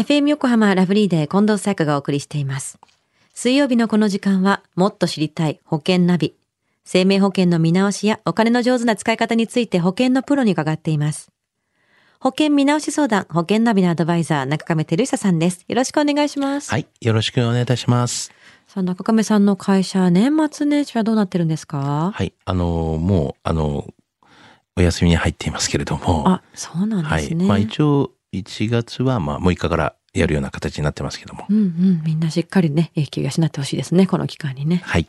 FM 横浜ラブリーで近藤沙耶香がお送りしています。水曜日のこの時間は、もっと知りたい保険ナビ。生命保険の見直しやお金の上手な使い方について保険のプロに伺っています。保険見直し相談、保険ナビのアドバイザー、中亀照久さんです。よろしくお願いします。はい。よろしくお願いいたします。さあ、中亀さんの会社、年末年始はどうなってるんですか？はい。あの、もう、あの、お休みに入っていますけれども。あ、そうなんはい。ですね。まあ一応、1月はまあ6日からやるような形になってますけども。うんうん、みんなしっかりね、永久養ってほしいですね、この期間にね。はい。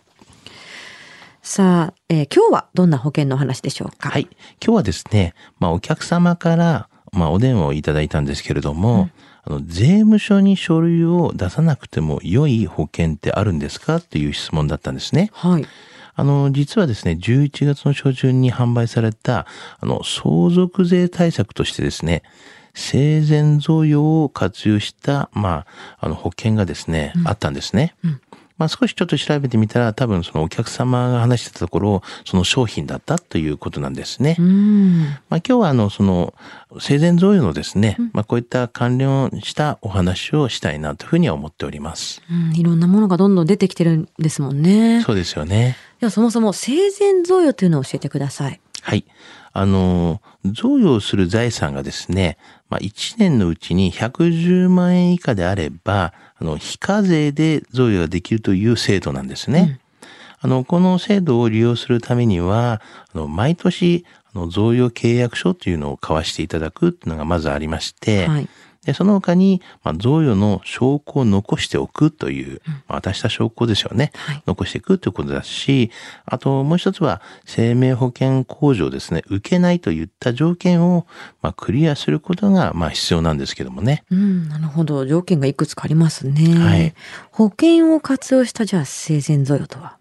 さあ、えー今日はどんな保険のお話でしょうか？はい。今日はですね、まあお客様から、まあお電話をいただいたんですけれども、あの、税務署に書類を出さなくても良い保険ってあるんですかっていう質問だったんですね。はい。あの、実はですね、11月の初旬に販売された、あの、相続税対策としてですね、生前贈与を活用した、まあ、あの、保険がですね、あったんですね。まあ、少しちょっと調べてみたら、多分そのお客様が話してたところ、その商品だったということなんですね。うん。まあ、今日はあの、その、生前贈与のですね、まあ、こういった関連したお話をしたいなというふうには思っております。うん、いろんなものがどんどん出てきてるんですもんね。そうですよね。ではそもそも生前贈与というのを教えてください。はい。あの、贈与する財産がですね、まあ、1年のうちに110万円以下であれば、あの、非課税で贈与ができるという制度なんですね。あの、この制度を利用するためには、あの、毎年、あの、贈与契約書というのを交わしていただくっていうのがまずありまして、はい。で、その他に、まあ、贈与の証拠を残しておくという、まあ渡した証拠ですよね。はい残していくということだし、あともう一つは、生命保険控除をですね、受けないといった条件を、まあ、クリアすることが、まあ、必要なんですけどもね。うん、なるほど。条件がいくつかありますね。はい。保険を活用したじゃあ生前贈与とは？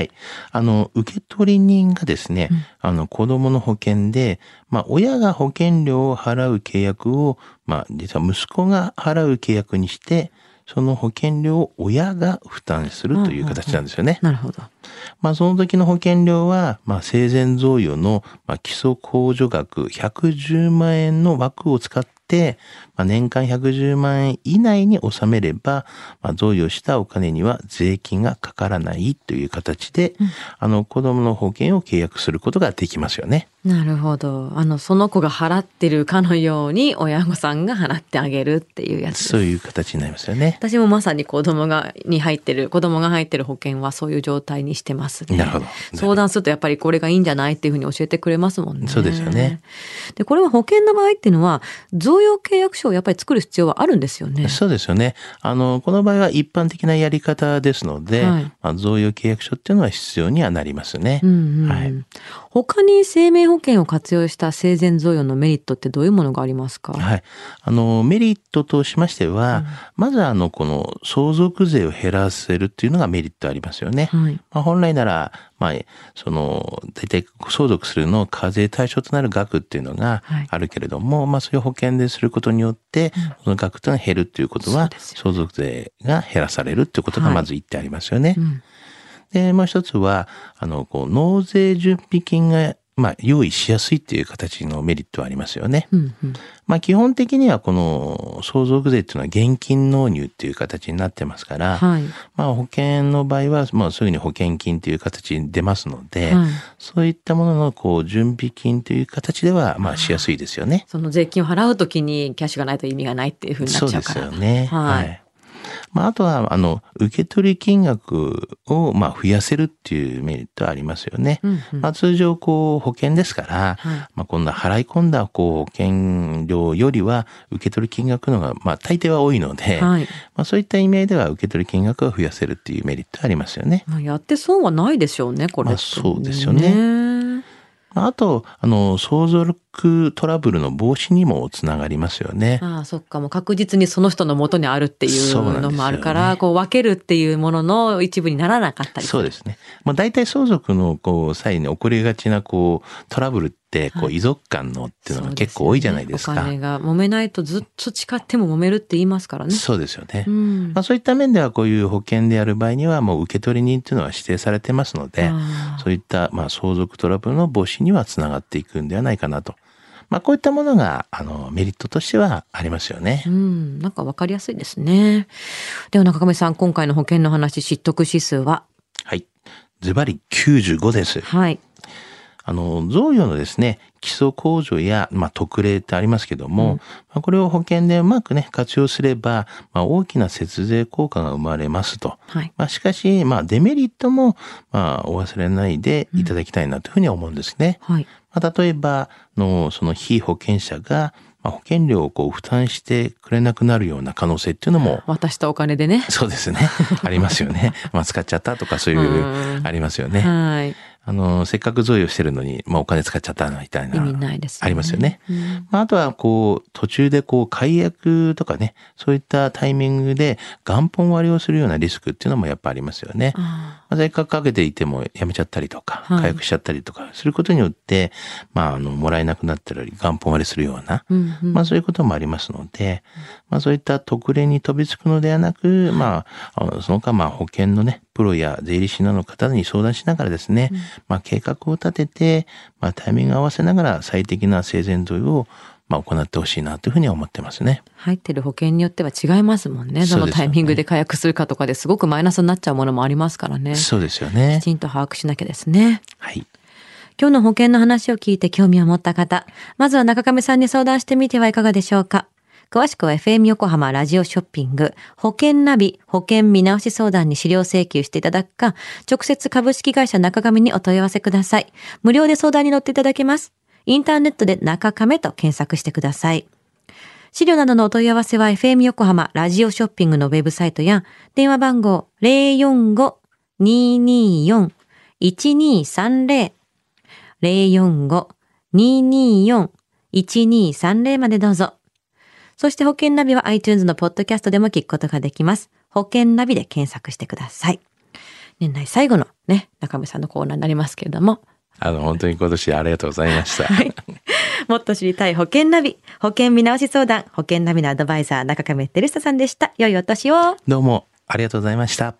はい。あの、受取人がですね、あの、子供の保険で、まあ、親が保険料を払う契約を、まあ、実は息子が払う契約にして、その保険料を親が負担するという形なんですよね。なるほど。まあ、その時の保険料は、まあ、生前贈与の、まあ、基礎控除額110万円の枠を使って、まあ、年間110万円以内に収めれば、まあ、贈与したお金には税金がかからないという形で、あの、子供の保険を契約することができますよね。なるほど。あの、その子が払ってるかのように親御さんが払ってあげるっていうやつ。そういう形になりますよね。私もまさに子供が、に入ってる、子供が入ってる保険はそういう状態にしてますね。なるほど相談するとやっぱりこれがいいんじゃないっていうふうに教えてくれますもんね。そうですよね。で、これは保険の場合っていうのは、贈与契約書をやっぱり作る必要はあるんですよね。そうですよね。あの、この場合は一般的なやり方ですので、はいまあ、贈与契約書っていうのは必要にはなりますね。うんうんうんはい。他に生命保険を活用した生前贈与のメリットってどういうものがありますか、はい。あの、メリットとしましては、まずあの、この相続税を減らせるっていうのがメリットありますよね。はい。まあ、本来なら、まあ、その、大体相続するの課税対象となる額っていうのがはい。あるけれども、まあ、それを保険ですることによって、その額というのが減るっていうことは、そうですよ相続税が減らされるっていうことがまず言ってありますよね。うん。で、もう一つは、あの、こう、納税準備金が、まあ、用意しやすいっていう形のメリットはありますよね。うんうんまあ基本的にはこの相続税っていうのは現金納入っていう形になってますから、はい。まあ保険の場合はまあすぐに保険金っていう形に出ますので、はいそういったもののこう準備金という形ではまあしやすいですよね。その税金を払うときにキャッシュがないと意味がないっていうふうになっそうでちゃうから。すよね。はいまあ、あとは、あの、受取金額を、まあ、増やせるっていうメリットはありますよね。うんうんまあ、通常、こう、保険ですから、はいまあ、こんな払い込んだ、こう、保険料よりは、受取金額の方が、まあ、大抵は多いので、はい。まあ、そういった意味合いでは、受取金額を増やせるっていうメリットはありますよね。まあ、やって損はないでしょうね、これまあそうですよねねまああと、あの、相続トラブルの防止にもつながりますよね。ああ、そっか。もう確実にその人の元にあるっていうのもあるから、こう分けるっていうものの一部にならなかったりそうですね。まあ、大体相続のこう際に起こりがちなこうトラブルってこはいう遺族間のっていうのが結構多いじゃないですか。そうよねお金が揉めないとずっと誓っても揉めるって言いますからね。そうですよね。うんまあ、そういった面ではこういう保険でやる場合にはもう受取人っていうのは指定されてますので、そういったまあ相続トラブルの防止にはつながっていくんではないかなと。まあこういったものが、あの、メリットとしてはありますよね。うん、なんかわかりやすいですね。では中上さん、今回の保険の話、知得指数は？はい。ズバリ95です。はい。あの、贈与のですね、基礎控除や、まあ、特例ってありますけども、まあ、これを保険でうまくね、活用すれば、まあ、大きな節税効果が生まれますと。はい。まあ、しかし、まあ、デメリットも、まあ、お忘れないでいただきたいなというふうに思うんですね。はい。まあ、例えば、の、その被保険者が、まあ、保険料をこう負担してくれなくなるような可能性っていうのも、渡したお金でね。そうですね。ありますよね。まあ、使っちゃったとかそういうう、んありますよね。はい。あの、せっかく贈与してるのに、まあ、お金使っちゃったみたいな。意味ないです、ありますよね。うんまあ、あとは、こう、途中でこう、解約とかね、そういったタイミングで元本割りをするようなリスクっていうのもやっぱありますよね。あまあ、せっかけていてもやめちゃったりとか、はい。解約しちゃったりとかすることによって、まあ、あの、もらえなくなったり、元本割りするような、ーうんうん。まあそういうこともありますので、まあそういった特例に飛びつくのではなく、まあ、その間まあ保険のね、プロや税理士などの方に相談しながらですね、まあ計画を立てて、まあタイミングを合わせながら最適な生前贈与をまあ行ってほしいなというふうには思ってますね。入ってる保険によっては違いますもんね。どのタイミングで解約するかとかですごくマイナスになっちゃうものもありますからね。きそうですよね。ちんと把握しなきゃですね。はい。今日の保険の話を聞いて興味を持った方、まずは中亀さんに相談してみてはいかがでしょうか。詳しくは FM 横浜ラジオショッピング保険ナビ保険見直し相談に資料請求していただくか、直接株式会社中亀にお問い合わせください。無料で相談に乗っていただけます。インターネットで中亀と検索してください。資料などのお問い合わせは FM 横浜ラジオショッピングのウェブサイトや電話番号045-224-1230 045-224-1230までどうぞ。そして保険ナビは iTunes のポッドキャストでも聞くことができます。保険ナビで検索してください。年内最後のね、中村さんのコーナーになりますけれども。あの、本当に今年ありがとうございました。はい。もっと知りたい保険ナビ、保険見直し相談、保険ナビのアドバイザー中亀照久さんでした。良いお年を。どうもありがとうございました。